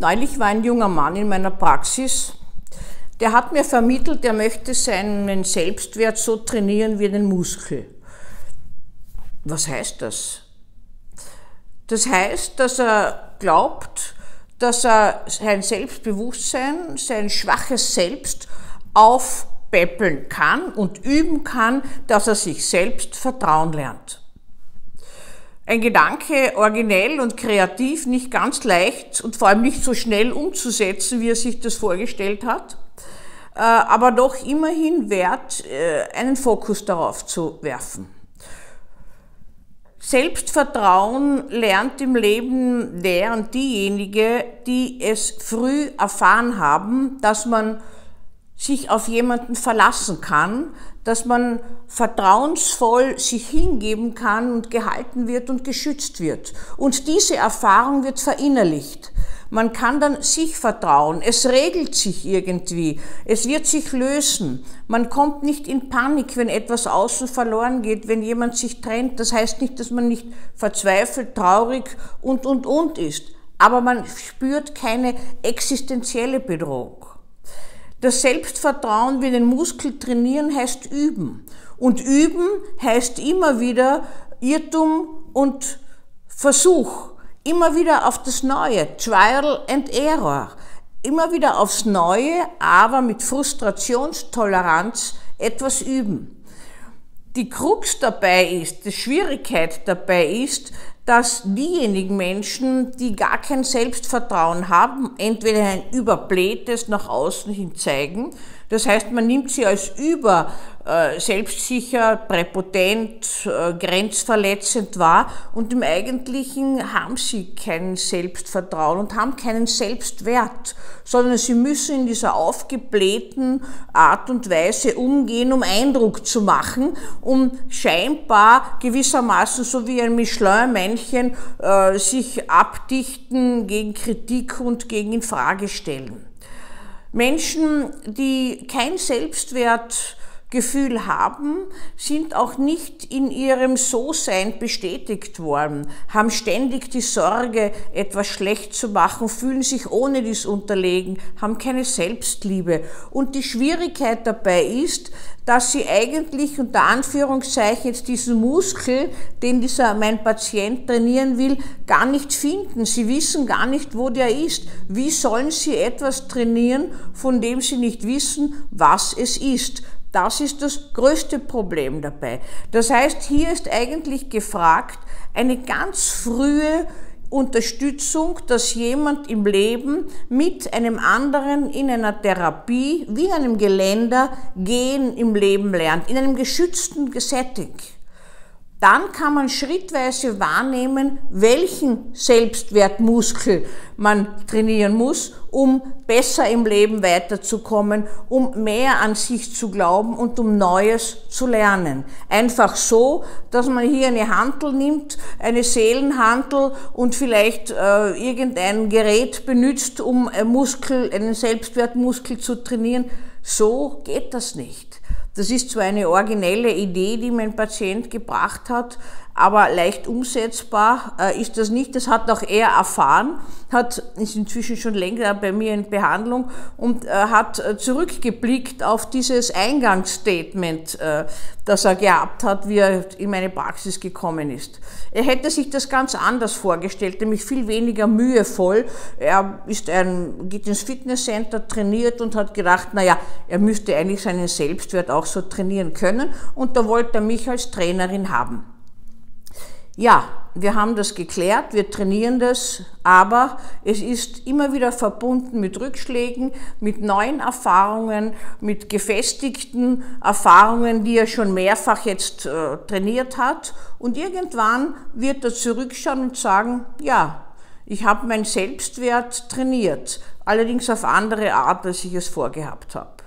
Neulich war ein junger Mann in meiner Praxis, der hat mir vermittelt, er möchte seinen Selbstwert so trainieren wie einen Muskel. Was heißt das? Das heißt, dass er glaubt, dass er sein Selbstbewusstsein, sein schwaches Selbst aufpäppeln kann und üben kann, dass er sich selbst vertrauen lernt. Ein Gedanke originell und kreativ, nicht ganz leicht und vor allem nicht so schnell umzusetzen, wie er sich das vorgestellt hat, äh, aber doch immerhin wert, äh, einen Fokus darauf zu werfen. Selbstvertrauen lernt im Leben der und diejenige, die es früh erfahren haben, dass man sich auf jemanden verlassen kann, dass man vertrauensvoll sich hingeben kann und gehalten wird und geschützt wird. Und diese Erfahrung wird verinnerlicht. Man kann dann sich vertrauen. Es regelt sich irgendwie. Es wird sich lösen. Man kommt nicht in Panik, wenn etwas außen verloren geht, wenn jemand sich trennt. Das heißt nicht, dass man nicht verzweifelt, traurig und, und, und ist. Aber man spürt keine existenzielle Bedrohung. Das Selbstvertrauen wie den Muskel trainieren heißt üben. Und üben heißt immer wieder Irrtum und Versuch. Immer wieder auf das Neue. Trial and Error. Immer wieder aufs Neue, aber mit Frustrationstoleranz etwas üben. Die Krux dabei ist, die Schwierigkeit dabei ist, dass diejenigen Menschen, die gar kein Selbstvertrauen haben, entweder ein überblähtes nach außen hin zeigen, das heißt, man nimmt sie als über äh, selbstsicher, präpotent, äh, grenzverletzend wahr und im Eigentlichen haben sie kein Selbstvertrauen und haben keinen Selbstwert, sondern sie müssen in dieser aufgeblähten Art und Weise umgehen, um Eindruck zu machen, um scheinbar gewissermaßen so wie ein Michelin-Männchen äh, sich abdichten gegen Kritik und gegen Infragestellen. Menschen, die kein Selbstwertgefühl haben, sind auch nicht in ihrem So-Sein bestätigt worden, haben ständig die Sorge, etwas schlecht zu machen, fühlen sich ohne dies unterlegen, haben keine Selbstliebe. Und die Schwierigkeit dabei ist, dass sie eigentlich unter Anführungszeichen jetzt diesen Muskel, den dieser mein Patient trainieren will, gar nicht finden. Sie wissen gar nicht, wo der ist. Wie sollen sie etwas trainieren, von dem sie nicht wissen, was es ist? Das ist das größte Problem dabei. Das heißt, hier ist eigentlich gefragt, eine ganz frühe Unterstützung, dass jemand im Leben mit einem anderen in einer Therapie, wie in einem Geländer, gehen im Leben lernt, in einem geschützten Setting. Dann kann man schrittweise wahrnehmen, welchen Selbstwertmuskel man trainieren muss, um besser im Leben weiterzukommen, um mehr an sich zu glauben und um Neues zu lernen. Einfach so, dass man hier eine Handel nimmt, eine Seelenhandel und vielleicht äh, irgendein Gerät benutzt, um einen Muskel, einen Selbstwertmuskel zu trainieren. So geht das nicht. Das ist zwar eine originelle Idee, die mein Patient gebracht hat, aber leicht umsetzbar äh, ist das nicht. Das hat auch er erfahren, hat, ist inzwischen schon länger bei mir in Behandlung und äh, hat äh, zurückgeblickt auf dieses Eingangsstatement, äh, das er gehabt hat, wie er in meine Praxis gekommen ist. Er hätte sich das ganz anders vorgestellt, nämlich viel weniger mühevoll. Er ist ein, geht ins Fitnesscenter, trainiert und hat gedacht, naja, er müsste eigentlich seinen Selbstwert auch so trainieren können und da wollte er mich als Trainerin haben. Ja, wir haben das geklärt, wir trainieren das, aber es ist immer wieder verbunden mit Rückschlägen, mit neuen Erfahrungen, mit gefestigten Erfahrungen, die er schon mehrfach jetzt äh, trainiert hat. Und irgendwann wird er zurückschauen und sagen, ja, ich habe mein Selbstwert trainiert, allerdings auf andere Art, als ich es vorgehabt habe.